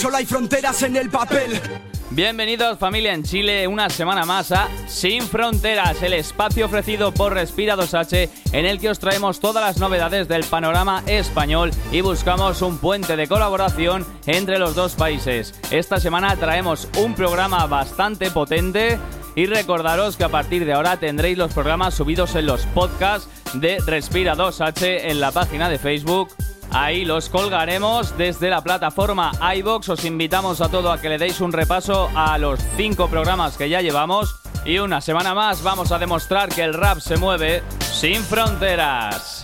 Solo hay fronteras en el papel. Bienvenidos familia en Chile, una semana más a Sin Fronteras, el espacio ofrecido por Respira 2H en el que os traemos todas las novedades del panorama español y buscamos un puente de colaboración entre los dos países. Esta semana traemos un programa bastante potente y recordaros que a partir de ahora tendréis los programas subidos en los podcasts de Respira 2H en la página de Facebook Ahí los colgaremos desde la plataforma iBox. Os invitamos a todo a que le deis un repaso a los cinco programas que ya llevamos. Y una semana más vamos a demostrar que el rap se mueve sin fronteras.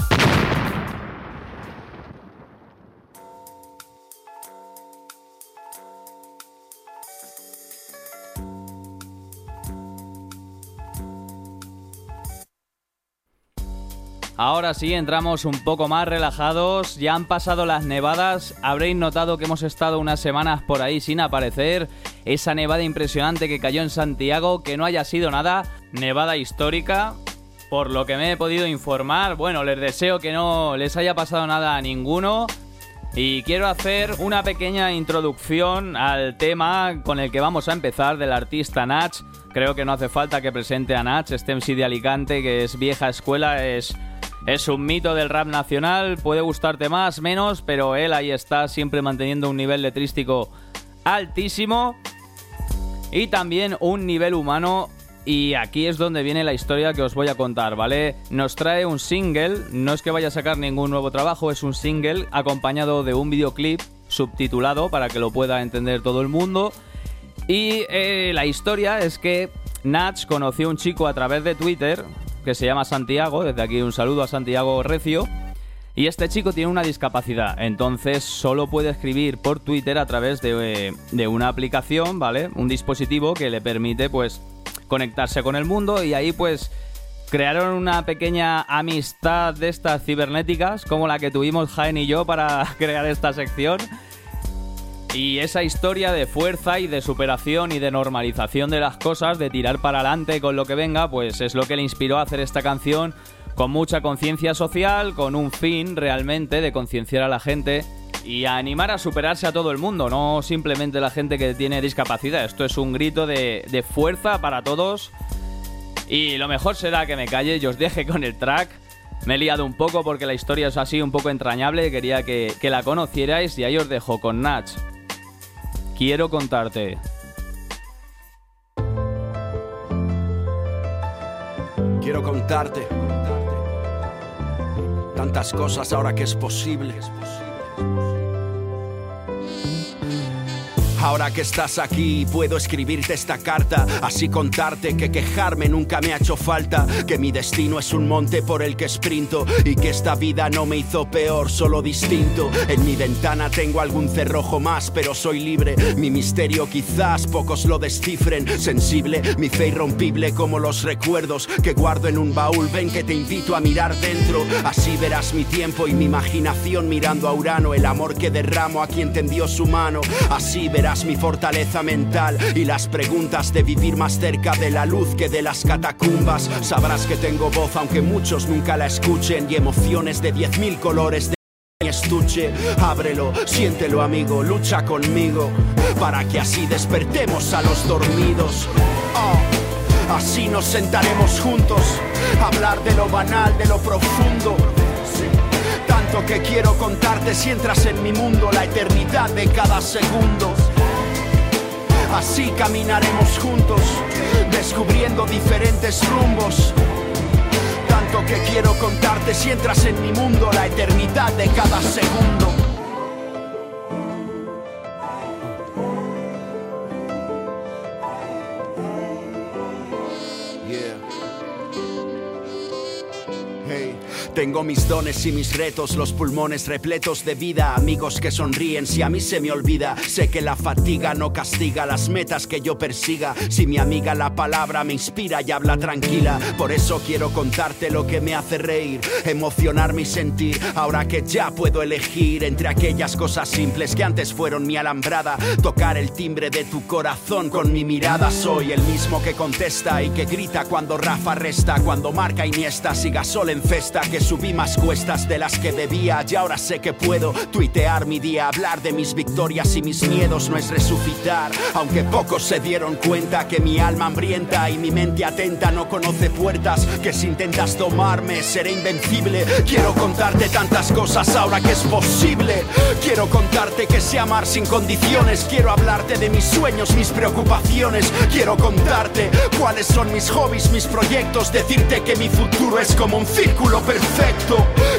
Ahora sí, entramos un poco más relajados. Ya han pasado las nevadas. Habréis notado que hemos estado unas semanas por ahí sin aparecer. Esa nevada impresionante que cayó en Santiago, que no haya sido nada. Nevada histórica. Por lo que me he podido informar, bueno, les deseo que no les haya pasado nada a ninguno. Y quiero hacer una pequeña introducción al tema con el que vamos a empezar del artista Natch. Creo que no hace falta que presente a Natch, este MC de Alicante, que es vieja escuela, es es un mito del rap nacional, puede gustarte más, menos, pero él ahí está siempre manteniendo un nivel letrístico altísimo y también un nivel humano y aquí es donde viene la historia que os voy a contar, ¿vale? Nos trae un single, no es que vaya a sacar ningún nuevo trabajo, es un single acompañado de un videoclip subtitulado para que lo pueda entender todo el mundo. Y eh, la historia es que Natch conoció a un chico a través de Twitter, que se llama Santiago, desde aquí un saludo a Santiago Recio. Y este chico tiene una discapacidad, entonces solo puede escribir por Twitter a través de, de, una aplicación, ¿vale? Un dispositivo que le permite, pues, conectarse con el mundo y ahí, pues, crearon una pequeña amistad de estas cibernéticas, como la que tuvimos Jaén y yo para crear esta sección. Y esa historia de fuerza y de superación y de normalización de las cosas, de tirar para adelante con lo que venga, pues es lo que le inspiró a hacer esta canción con mucha conciencia social, con un fin realmente de concienciar a la gente y animar a superarse a todo el mundo, no simplemente la gente que tiene discapacidad. Esto es un grito de, fuerza para todos. Y lo mejor será que me calle y os deje con el track. Me he liado un poco porque la historia es así un poco entrañable, quería que, que la conocierais y ahí os dejo con Natch quiero contarte. Quiero contarte tantas cosas ahora que es posible. Ahora que estás aquí, puedo escribirte esta carta, así contarte que quejarme nunca me ha hecho falta, que mi destino es un monte por el que sprinto y que esta vida no me hizo peor, solo distinto. En mi ventana tengo algún cerrojo más, pero soy libre. Mi misterio quizás pocos lo descifren. Sensible, mi fe irrompible como los recuerdos que guardo en un baúl. Ven que te invito a mirar dentro, así verás mi tiempo y mi imaginación mirando a Urano, el amor que derramo a quien tendió su mano. Así verás mi fortaleza mental y las preguntas de vivir más cerca de la luz que de las catacumbas. Sabrás que tengo voz aunque muchos nunca la escuchen y emociones de diez mil colores de estuche. Ábrelo, siéntelo amigo, lucha conmigo para que así despertemos a los dormidos. Oh, así nos sentaremos juntos, hablar de lo banal, de lo profundo tanto que quiero contarte si entras en mi mundo la eternidad de cada segundo. Así caminaremos juntos, descubriendo diferentes rumbos. Tanto que quiero contarte si entras en mi mundo la eternidad de cada segundo. Tengo mis dones y mis retos, los pulmones repletos de vida, amigos que sonríen si a mí se me olvida. Sé que la fatiga no castiga las metas que yo persiga. Si mi amiga la palabra me inspira y habla tranquila, por eso quiero contarte lo que me hace reír, emocionar mi sentir. Ahora que ya puedo elegir entre aquellas cosas simples que antes fueron mi alambrada, tocar el timbre de tu corazón con mi mirada. Soy el mismo que contesta y que grita cuando Rafa resta, cuando marca Iniesta, siga sol en festa, que subí más cuestas de las que debía y ahora sé que puedo tuitear mi día, hablar de mis victorias y mis miedos no es resucitar, aunque pocos se dieron cuenta que mi alma hambrienta y mi mente atenta no conoce puertas, que si intentas tomarme seré invencible. Quiero contarte tantas cosas ahora que es posible. Quiero contarte que sé amar sin condiciones, quiero hablarte de mis sueños, mis preocupaciones, quiero contarte cuáles son mis hobbies, mis proyectos, decirte que mi futuro es como un círculo perfecto.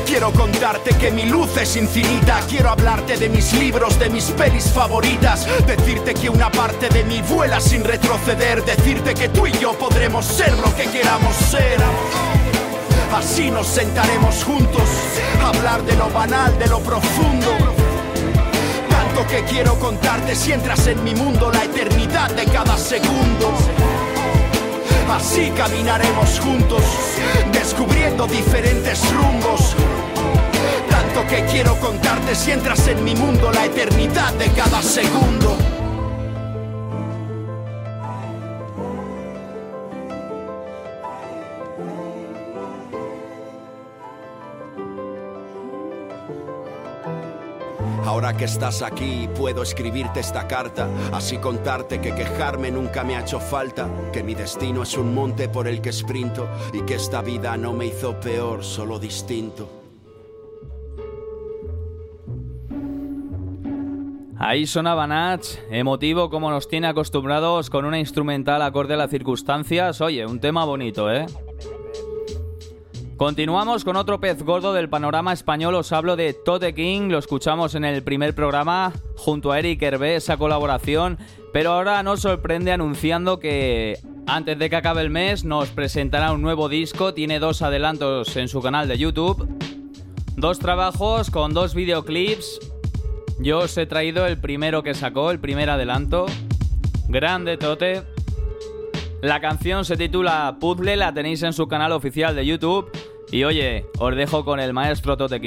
Quiero contarte que mi luz es infinita, quiero hablarte de mis libros, de mis pelis favoritas, decirte que una parte de mí vuela sin retroceder, decirte que tú y yo podremos ser lo que queramos ser. Así nos sentaremos juntos, hablar de lo banal, de lo profundo. Tanto que quiero contarte si entras en mi mundo la eternidad de cada segundo. Así caminaremos juntos, descubriendo diferentes rumbos. Tanto que quiero contarte si entras en mi mundo la eternidad de cada segundo. Ahora que estás aquí, puedo escribirte esta carta, así contarte que quejarme nunca me ha hecho falta, que mi destino es un monte por el que sprinto y que esta vida no me hizo peor, solo distinto. Ahí sonaba Nach, emotivo como nos tiene acostumbrados con una instrumental acorde a las circunstancias. Oye, un tema bonito, ¿eh? Continuamos con otro pez gordo del panorama español. Os hablo de Tote King. Lo escuchamos en el primer programa junto a Eric Hervé, esa colaboración. Pero ahora nos sorprende anunciando que antes de que acabe el mes nos presentará un nuevo disco. Tiene dos adelantos en su canal de YouTube. Dos trabajos con dos videoclips. Yo os he traído el primero que sacó, el primer adelanto. Grande Tote. La canción se titula Puzzle, la tenéis en su canal oficial de YouTube. Y oye, os dejo con el maestro Tote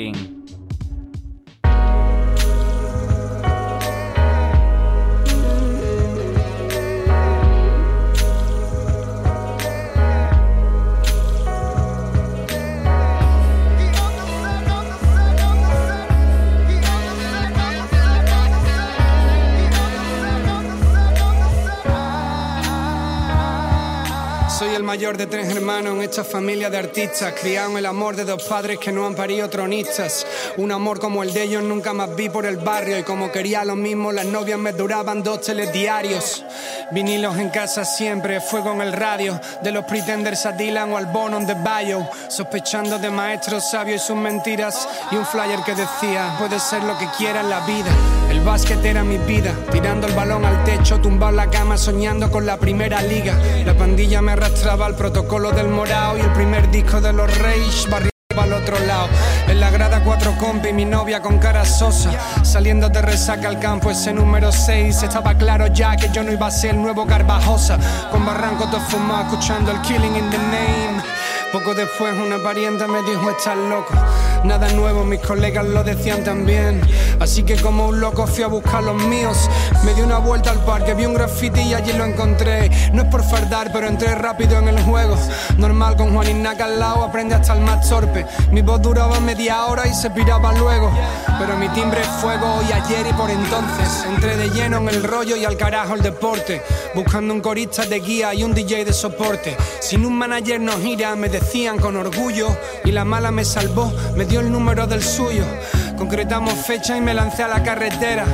de tres hermanos en esta familia de artistas, criado en el amor de dos padres que no han parido tronistas. Un amor como el de ellos nunca más vi por el barrio y como quería lo mismo, las novias me duraban dos telediarios. Vinilos en casa siempre, fuego en el radio, de los pretenders a Dylan o al Bono de Bio, sospechando de maestros sabios y sus mentiras, y un flyer que decía, puede ser lo que quiera en la vida. El básquet era mi vida, tirando el balón al techo, tumbado en la cama, soñando con la primera liga. La pandilla me arrastraba al protocolo del morao y el primer disco de los barrió al otro lado. En la grada cuatro compi, mi novia con cara sosa. Saliendo de resaca al campo, ese número 6. Estaba claro ya que yo no iba a ser el nuevo Garbajosa. Con barranco todo fumado, escuchando el Killing in the Name. Poco después una parienta me dijo, estás loco. Nada nuevo, mis colegas lo decían también. Así que como un loco fui a buscar los míos. Me di una vuelta al parque, vi un graffiti y allí lo encontré. No es por fardar, pero entré rápido en el juego. Normal con Juan Ignaca al lado, aprende hasta el más torpe. Mi voz duraba media hora y se piraba luego. Pero mi timbre es fuego hoy, ayer y por entonces. Entré de lleno en el rollo y al carajo el deporte. Buscando un corista de guía y un DJ de soporte. Sin un manager no gira, me decían con orgullo. Y la mala me salvó, me dio el número del suyo. Concretamos fecha y me lancé a la carretera.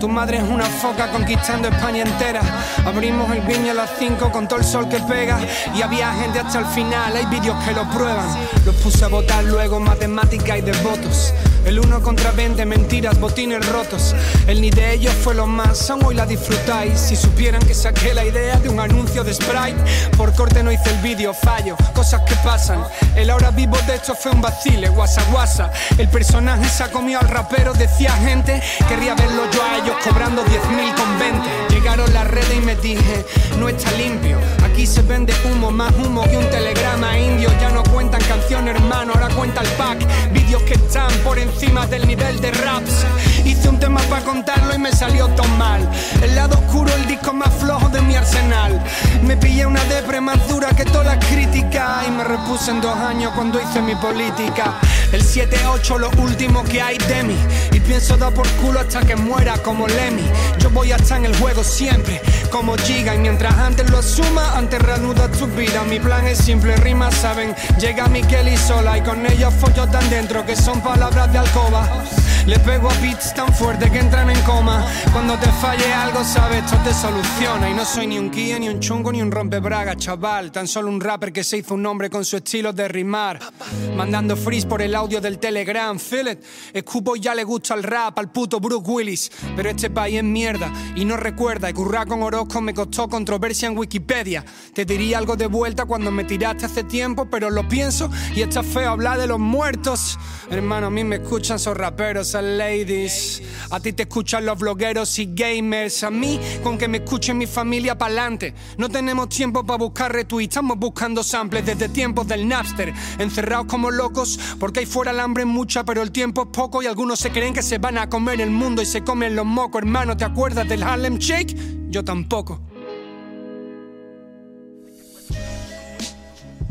Tu madre es una foca conquistando España entera. Abrimos el viña a las 5 con todo el sol que pega. Y había gente hasta el final, hay vídeos que lo prueban. Los puse a votar luego, matemática y de votos. El uno contra 20, mentiras, botines rotos. El ni de ellos fue lo más, aún hoy la disfrutáis. Si supieran que saqué la idea de un anuncio de Sprite, por corte no hice el vídeo, fallo, cosas que pasan. El ahora vivo de esto fue un vacile, guasa guasa. El personaje se ha comido al rapero, decía gente, querría verlo yo a ellos cobrando 10.000 con 20. Llegaron las redes y me dije, no está limpio. Aquí se vende humo, más humo que un telegrama indio. Ya no cuentan canciones, hermano, ahora cuenta el pack. Vídeos que están por encima del nivel de raps. Hice un tema para contarlo y me salió todo mal. El lado oscuro, el disco más flojo de mi arsenal. Me pillé una depre más dura que todas las críticas y me repuse en dos años cuando hice mi política. El 7-8, lo último que hay de mí. Y pienso dar por culo hasta que muera como Lemmy. Yo voy a estar en el juego siempre, como Giga. Y mientras antes lo asuma, antes reanuda tu vida. Mi plan es simple, rimas saben. Llega Miquel sola y con ella follo tan dentro que son palabras de alcoba. Le pego a beats tan fuerte que entran en coma. Cuando te falle algo, sabes, esto te soluciona. Y no soy ni un guía, ni un chungo, ni un rompebraga, chaval. Tan solo un rapper que se hizo un nombre con su estilo de rimar. Mandando freeze por el audio del Telegram, feel it. Escupo ya le gusta el rap al puto Brooke Willis. Pero este país es mierda y no recuerda. Y currar con Orozco me costó controversia en Wikipedia. Te diría algo de vuelta cuando me tiraste hace tiempo, pero lo pienso y está feo hablar de los muertos. Hermano, a mí me escuchan esos raperos ladies. A ti te escuchan los blogueros y gamers. A mí, con que me escuchen mi familia pa'lante. No tenemos tiempo para buscar retweets. Estamos buscando samples desde tiempos del Napster. Encerrados como locos, porque ahí fuera el hambre es mucha, pero el tiempo es poco. Y algunos se creen que se van a comer el mundo y se comen los mocos. Hermano, ¿te acuerdas del Harlem Shake? Yo tampoco.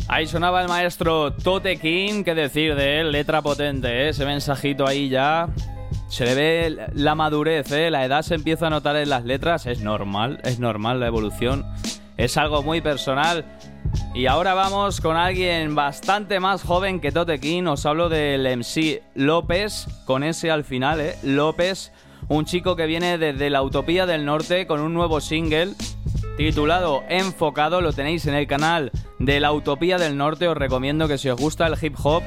Ahí sonaba el maestro Tote King, qué decir de él, letra potente, ¿eh? ese mensajito ahí ya. Se le ve la madurez, ¿eh? la edad se empieza a notar en las letras, es normal, es normal la evolución, es algo muy personal. Y ahora vamos con alguien bastante más joven que Tote King, os hablo del MC López, con ese al final, ¿eh? López, un chico que viene desde la Utopía del Norte con un nuevo single titulado Enfocado, lo tenéis en el canal de la Utopía del Norte. Os recomiendo que si os gusta el hip hop,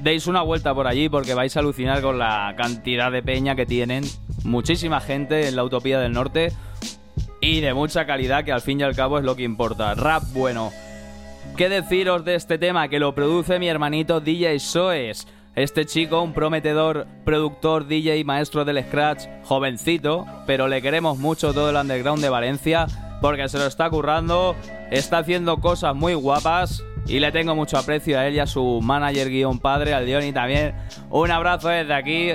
deis una vuelta por allí porque vais a alucinar con la cantidad de peña que tienen. Muchísima gente en la Utopía del Norte y de mucha calidad, que al fin y al cabo es lo que importa. Rap bueno. ¿Qué deciros de este tema? Que lo produce mi hermanito DJ Soes. Este chico, un prometedor productor, DJ maestro del Scratch, jovencito, pero le queremos mucho todo el underground de Valencia porque se lo está currando, está haciendo cosas muy guapas y le tengo mucho aprecio a él y a su manager guion padre, al Diony también. Un abrazo desde aquí.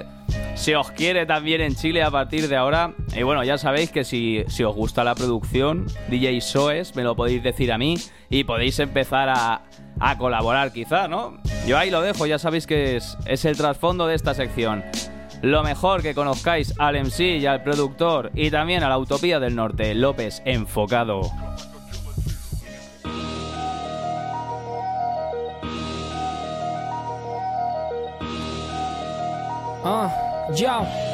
Si os quiere también en Chile a partir de ahora. Y bueno, ya sabéis que si, si os gusta la producción, DJ Soes, me lo podéis decir a mí y podéis empezar a, a colaborar quizá, ¿no? Yo ahí lo dejo, ya sabéis que es, es el trasfondo de esta sección lo mejor que conozcáis al MC y al productor y también a la Utopía del Norte, López Enfocado. Ah, ya.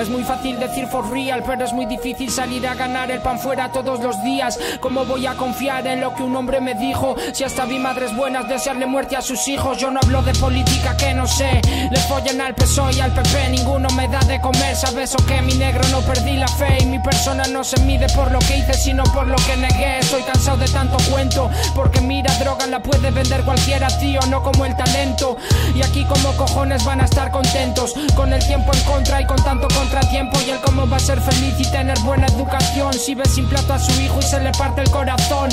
Es muy fácil decir for real, pero es muy difícil salir a ganar el pan fuera todos los días. ¿Cómo voy a confiar en lo que un hombre me dijo? Si hasta vi madres buenas desearle muerte a sus hijos. Yo no hablo de política que no sé. Le follen al PSOE y al PP, ninguno me da de comer. ¿Sabes o qué? Mi negro no perdí la fe y mi persona no se mide por lo que hice, sino por lo que negué. Estoy cansado de tanto cuento, porque mira, droga la puede vender cualquiera, tío, no como el talento. Y aquí como cojones van a estar contentos, con el tiempo en contra y con tanto contra tiempo y el cómo va a ser feliz y tener buena educación. Si ve sin plato a su hijo y se le parte el corazón.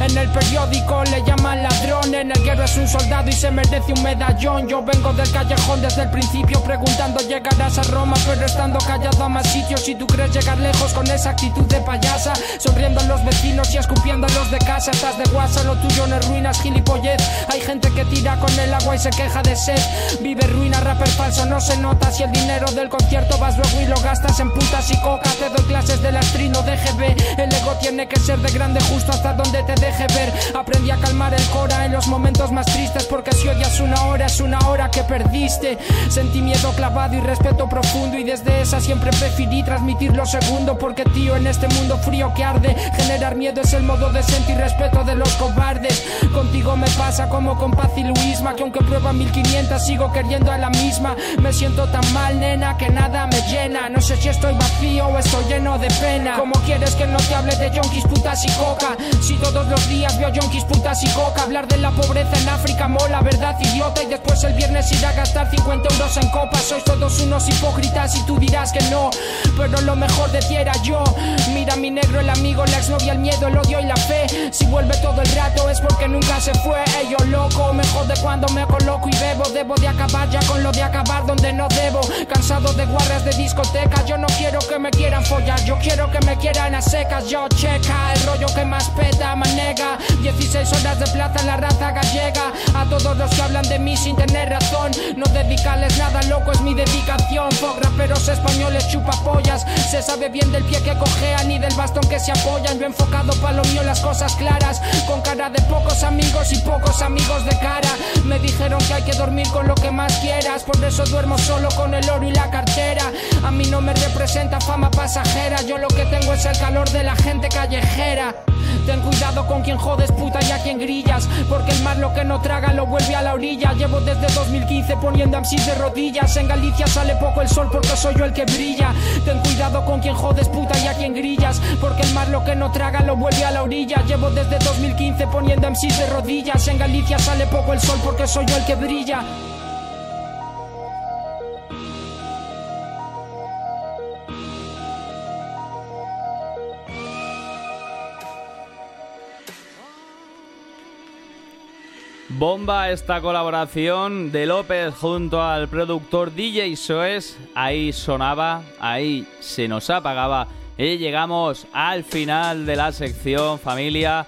En el periódico le llaman ladrón, en el guerra es un soldado y se merece un medallón. Yo vengo del callejón desde el principio preguntando llegarás a Roma, pero estando callado a más sitios. Si tú crees llegar lejos con esa actitud de payasa, sonriendo a los vecinos y escupiendo a los de casa. Estás de guasa, lo tuyo no es ruinas, gilipollez. Hay gente que tira con el agua y se queja de sed. Vive ruina, rapper falso, no se nota si el dinero del concierto vas y lo gastas en putas y coca. Te doy clases de lastrino de GB. El ego tiene que ser de grande justo hasta donde te deje ver. Aprendí a calmar el cora en los momentos más tristes. Porque si odias una hora, es una hora que perdiste. Sentí miedo clavado y respeto profundo. Y desde esa siempre preferí transmitir lo segundo. Porque tío, en este mundo frío que arde, generar miedo es el modo de sentir respeto de los cobardes. Contigo me pasa como con Paz y Luisma. Que aunque prueba 1500, sigo queriendo a la misma. Me siento tan mal, nena, que nada me llena. No sé si estoy vacío o estoy lleno de pena. ¿Cómo quieres que no te hable de yonkis, putas y coca? Si todos los días veo yonkis, putas y coca. Hablar de la pobreza en África mola, verdad, idiota. Y después el viernes ir a gastar 50 euros en copas. Sois todos unos hipócritas y tú dirás que no. Pero lo mejor de ti era yo. Mira mi negro, el amigo, la exnovia, el miedo, el odio y la fe. Si vuelve todo el rato es porque nunca se fue. Ello loco, me jode cuando me coloco y bebo. Debo de acabar ya con lo de acabar donde no debo. Cansado de guardias de discoteca. Yo no quiero que me quieran follar, yo quiero que me quieran a secas. Yo checa el rollo 16 horas de plaza en la raza gallega. A todos los que hablan de mí sin tener razón. No dedicarles nada loco, es mi dedicación. Fuck raperos españoles chupapollas. Se sabe bien del pie que cojean y del bastón que se apoyan. Yo enfocado para lo mío, las cosas claras. Con cara de pocos amigos y pocos amigos de cara. Me dijeron que hay que dormir con lo que más quieras. Por eso duermo solo con el oro y la cartera. A mí no me representa fama pasajera. Yo lo que tengo es el calor de la gente callejera. Ten cuidado con quien jodes puta y a quien grillas. Porque el mar lo que no traga lo vuelve a la orilla. Llevo desde 2015 poniendo MCs de rodillas. En Galicia sale poco el sol porque soy yo el que brilla. Ten cuidado con quien jodes puta y a quien grillas. Porque el mar lo que no traga lo vuelve a la orilla. Llevo desde 2015 poniendo MCs de rodillas. En Galicia sale poco el sol porque soy yo el que brilla Bomba esta colaboración de López junto al productor DJ Soes. Ahí sonaba, ahí se nos apagaba. Y llegamos al final de la sección, familia.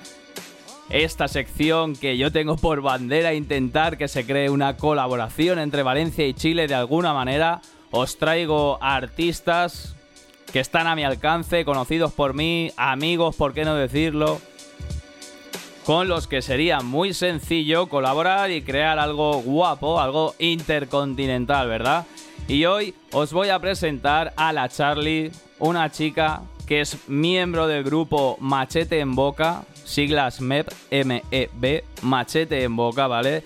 Esta sección que yo tengo por bandera intentar que se cree una colaboración entre Valencia y Chile de alguna manera. Os traigo artistas que están a mi alcance, conocidos por mí, amigos, por qué no decirlo con los que sería muy sencillo colaborar y crear algo guapo, algo intercontinental, ¿verdad? Y hoy os voy a presentar a la Charlie, una chica que es miembro del grupo Machete en Boca, siglas MEP, M-E-B, Machete en Boca, ¿vale?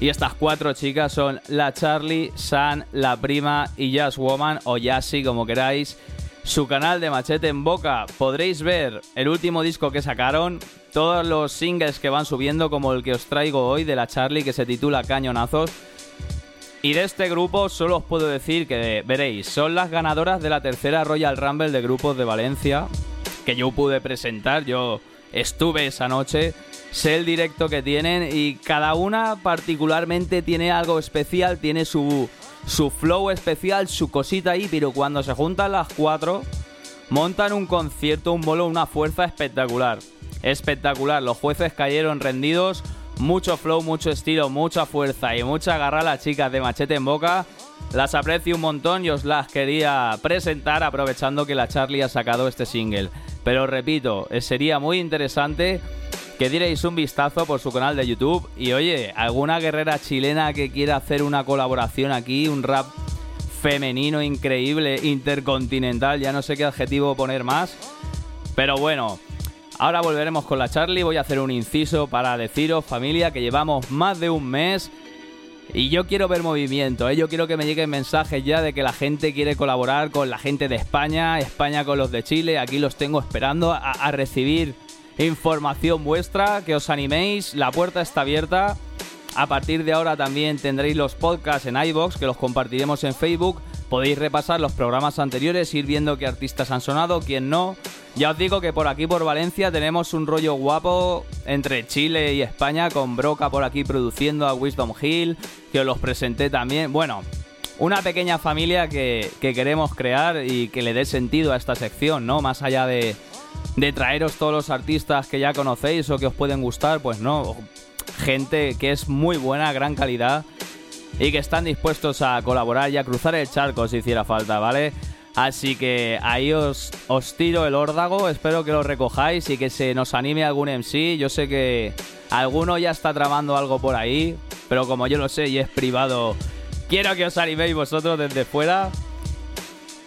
Y estas cuatro chicas son la Charlie, San, la prima y Jazz Woman o Yassi, como queráis. Su canal de Machete en Boca podréis ver el último disco que sacaron, todos los singles que van subiendo, como el que os traigo hoy de la Charlie, que se titula Cañonazos. Y de este grupo solo os puedo decir que, veréis, son las ganadoras de la tercera Royal Rumble de grupos de Valencia, que yo pude presentar, yo estuve esa noche, sé el directo que tienen y cada una particularmente tiene algo especial, tiene su, su flow especial, su cosita ahí, pero cuando se juntan las cuatro, montan un concierto, un bolo, una fuerza espectacular espectacular. Los jueces cayeron rendidos. Mucho flow, mucho estilo, mucha fuerza y mucha garra las chicas de Machete en Boca. Las aprecio un montón y os las quería presentar aprovechando que la Charlie ha sacado este single. Pero repito, eh, sería muy interesante que dierais un vistazo por su canal de YouTube y oye, alguna guerrera chilena que quiera hacer una colaboración aquí, un rap femenino increíble, intercontinental, ya no sé qué adjetivo poner más. Pero bueno, Ahora volveremos con la Charlie. Voy a hacer un inciso para deciros, familia, que llevamos más de un mes y yo quiero ver movimiento, ¿eh? yo quiero que me lleguen mensajes ya de que la gente quiere colaborar con la gente de España, España con los de Chile, aquí los tengo esperando a, a recibir información vuestra, que os animéis, la puerta está abierta. A partir de ahora también tendréis los podcasts en iBox, que los compartiremos en Facebook. Podéis repasar los programas anteriores, ir viendo qué artistas han sonado, quién no. Ya os digo que por aquí, por Valencia, tenemos un rollo guapo entre Chile y España, con Broca por aquí produciendo a Wisdom Hill, que os los presenté también. Bueno, una pequeña familia que, queremos crear y que le dé sentido a esta sección, ¿no? Más allá de, de traeros todos los artistas que ya conocéis o que os pueden gustar, pues no. Gente que es muy buena, gran calidad y que están dispuestos a colaborar y a cruzar el charco si hiciera falta, ¿vale? Así que ahí os, os tiro el órdago, espero que lo recojáis y que se nos anime algún MC. Yo sé que alguno ya está tramando algo por ahí, pero como yo lo sé y es privado, quiero que os animéis vosotros desde fuera.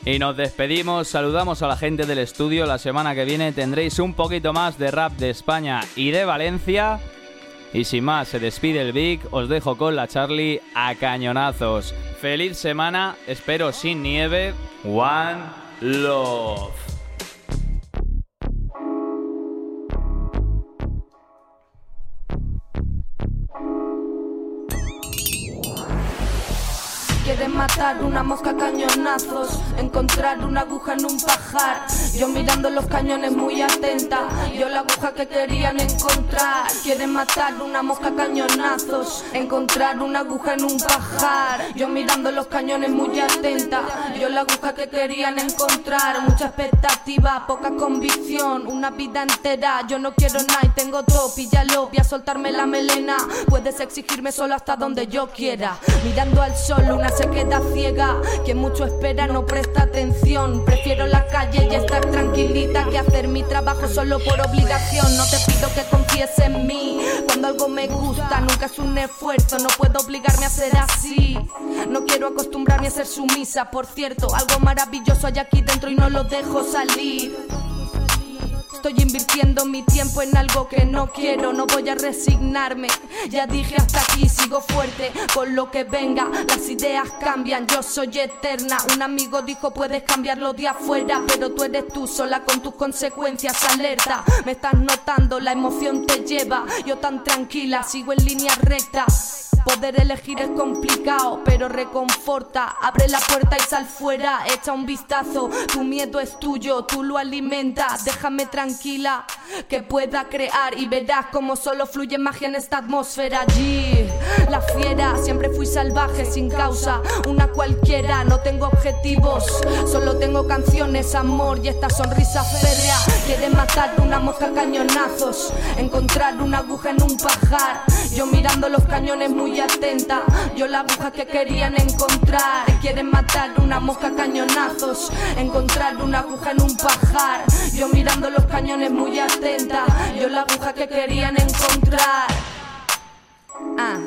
Y nos despedimos, saludamos a la gente del estudio. La semana que viene tendréis un poquito más de rap de España y de Valencia. Y sin más, se despide el Big, os dejo con la Charlie a cañonazos. Feliz semana, espero sin nieve. One Love. Matar una mosca a cañonazos, encontrar una aguja en un pajar. Yo mirando los cañones muy atenta, yo la aguja que querían encontrar. Quieren matar una mosca a cañonazos, encontrar una aguja en un pajar. Yo mirando los cañones muy atenta, yo la aguja que querían encontrar. Mucha expectativa, poca convicción, una vida entera. Yo no quiero nada y tengo todo, píllalo, voy a soltarme la melena. Puedes exigirme solo hasta donde yo quiera. Mirando al sol, una se ciega. Quien mucho espera no presta atención. Prefiero la calle y estar tranquilita que hacer mi trabajo solo por obligación. No te pido que confíes en mí. Cuando algo me gusta, nunca es un esfuerzo. No puedo obligarme a ser así. No quiero acostumbrarme a ser sumisa. Por cierto, algo maravilloso hay aquí dentro y no lo dejo salir. Estoy invirtiendo mi tiempo en algo que no quiero, no voy a resignarme. Ya dije hasta aquí, sigo fuerte con lo que venga. Las ideas cambian, yo soy eterna. Un amigo dijo puedes cambiarlo de afuera, pero tú eres tú sola con tus consecuencias. Alerta, me estás notando, la emoción te lleva. Yo tan tranquila, sigo en línea recta. Poder elegir es complicado, pero reconforta. Abre la puerta y sal fuera, echa un vistazo. Tu miedo es tuyo, tú lo alimentas. Déjame tranquila que pueda crear y verás como solo fluye magia en esta atmósfera. Allí, la fiera, fui salvaje sin causa. Una cualquiera, no tengo objetivos, solo tengo canciones, amor y esta sonrisa férrea. Quiere matar una mosca a cañonazos, encontrar una aguja en un pajar. Yo mirando los cañones muy atenta, yo la aguja que querían encontrar. Quieren matar una mosca a cañonazos, encontrar una aguja en un pajar. Yo mirando los cañones muy atenta, yo la aguja que querían encontrar. Ah.